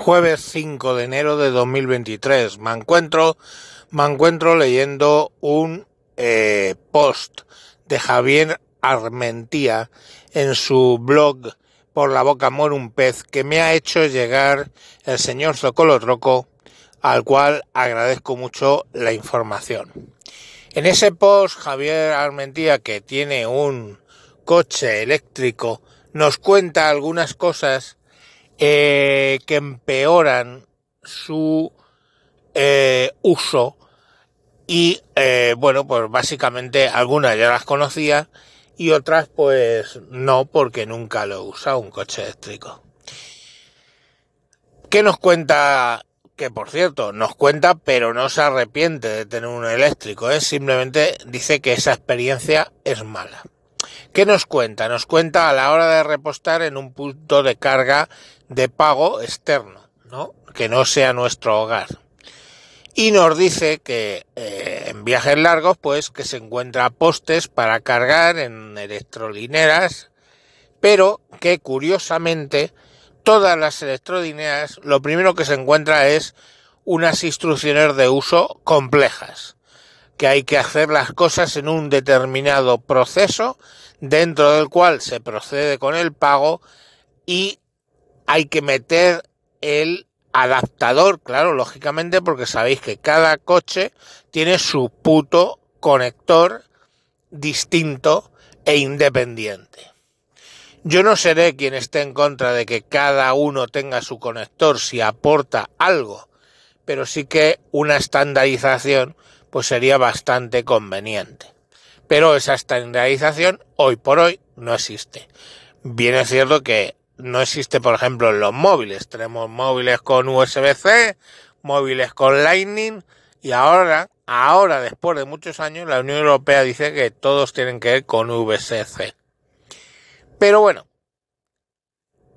jueves 5 de enero de 2023. Me encuentro, me encuentro leyendo un eh, post de Javier Armentía en su blog Por la boca muere un pez que me ha hecho llegar el señor Zocolotroco, al cual agradezco mucho la información. En ese post, Javier Armentía, que tiene un coche eléctrico, nos cuenta algunas cosas eh, que empeoran su eh, uso y eh, bueno pues básicamente algunas ya las conocía y otras pues no porque nunca lo he usado un coche eléctrico. ¿Qué nos cuenta? Que por cierto, nos cuenta, pero no se arrepiente de tener un eléctrico, ¿eh? simplemente dice que esa experiencia es mala. ¿Qué nos cuenta? Nos cuenta a la hora de repostar en un punto de carga de pago externo, ¿no? Que no sea nuestro hogar. Y nos dice que eh, en viajes largos, pues que se encuentra postes para cargar en electrolineras, pero que curiosamente todas las electrolineras lo primero que se encuentra es unas instrucciones de uso complejas, que hay que hacer las cosas en un determinado proceso dentro del cual se procede con el pago y hay que meter el adaptador, claro, lógicamente, porque sabéis que cada coche tiene su puto conector distinto e independiente. Yo no seré quien esté en contra de que cada uno tenga su conector si aporta algo, pero sí que una estandarización pues sería bastante conveniente pero esa estandarización hoy por hoy no existe. Bien es cierto que no existe, por ejemplo, en los móviles. Tenemos móviles con USB-C, móviles con Lightning y ahora, ahora después de muchos años, la Unión Europea dice que todos tienen que ir con VSC. Pero bueno,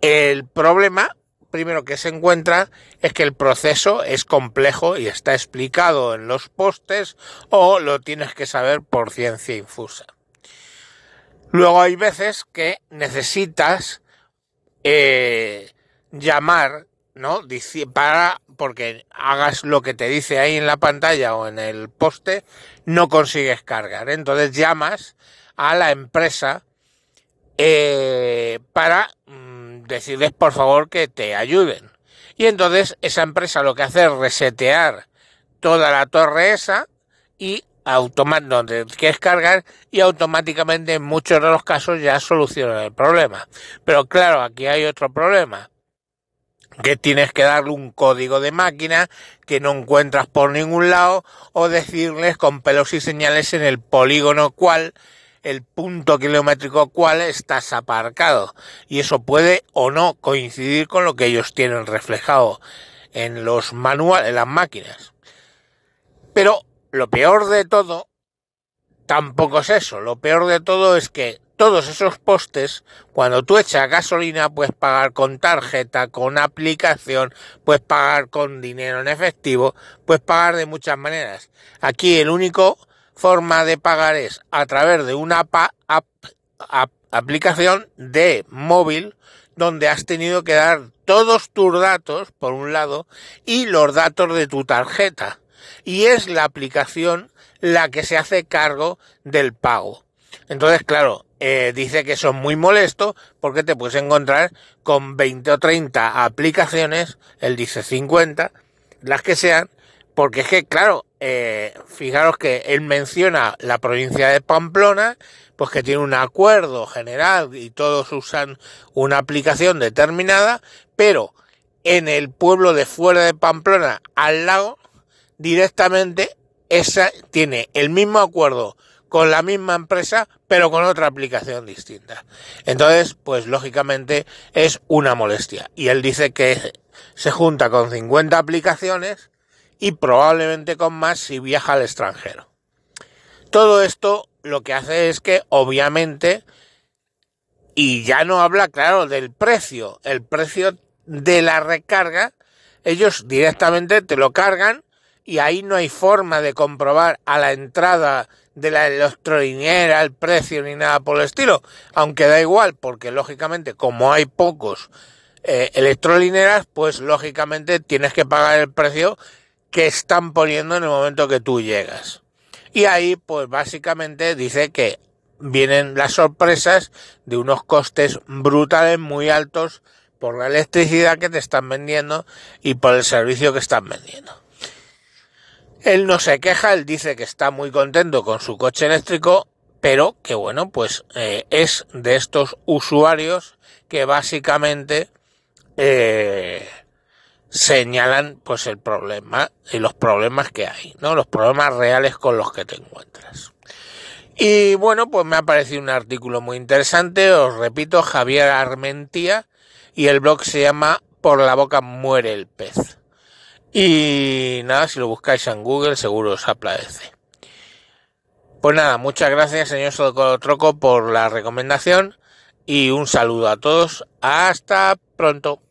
el problema primero que se encuentra es que el proceso es complejo y está explicado en los postes o lo tienes que saber por ciencia infusa. Luego hay veces que necesitas eh, llamar, ¿no? Para, porque hagas lo que te dice ahí en la pantalla o en el poste, no consigues cargar. Entonces llamas a la empresa eh, para decirles por favor que te ayuden. Y entonces esa empresa lo que hace es resetear toda la torre esa y donde quieres cargar y automáticamente en muchos de los casos ya soluciona el problema. Pero claro, aquí hay otro problema que tienes que darle un código de máquina que no encuentras por ningún lado o decirles con pelos y señales en el polígono cual el punto kilométrico cual estás aparcado. Y eso puede o no coincidir con lo que ellos tienen reflejado en los manuales, en las máquinas. Pero lo peor de todo tampoco es eso. Lo peor de todo es que todos esos postes, cuando tú echas gasolina, puedes pagar con tarjeta, con aplicación, puedes pagar con dinero en efectivo, puedes pagar de muchas maneras. Aquí el único forma de pagar es a través de una aplicación de móvil donde has tenido que dar todos tus datos, por un lado, y los datos de tu tarjeta. Y es la aplicación la que se hace cargo del pago. Entonces, claro, eh, dice que es muy molesto porque te puedes encontrar con 20 o 30 aplicaciones, él dice 50, las que sean, porque es que, claro, eh, fijaros que él menciona la provincia de Pamplona, pues que tiene un acuerdo general y todos usan una aplicación determinada, pero en el pueblo de fuera de Pamplona, al lado, directamente esa tiene el mismo acuerdo con la misma empresa, pero con otra aplicación distinta. Entonces, pues lógicamente es una molestia. Y él dice que se junta con 50 aplicaciones y probablemente con más si viaja al extranjero. Todo esto lo que hace es que obviamente, y ya no habla claro del precio, el precio de la recarga, ellos directamente te lo cargan y ahí no hay forma de comprobar a la entrada de la electrolinera el precio ni nada por el estilo, aunque da igual porque lógicamente como hay pocos eh, electrolineras, pues lógicamente tienes que pagar el precio que están poniendo en el momento que tú llegas. Y ahí, pues básicamente dice que vienen las sorpresas de unos costes brutales muy altos por la electricidad que te están vendiendo y por el servicio que están vendiendo. Él no se queja, él dice que está muy contento con su coche eléctrico, pero que bueno, pues eh, es de estos usuarios que básicamente eh, señalan pues el problema y los problemas que hay, ¿no? Los problemas reales con los que te encuentras. Y bueno, pues me ha parecido un artículo muy interesante, os repito, Javier Armentía, y el blog se llama Por la boca muere el pez. Y nada, si lo buscáis en Google seguro os aparece. Pues nada, muchas gracias señor Troco por la recomendación y un saludo a todos. Hasta pronto.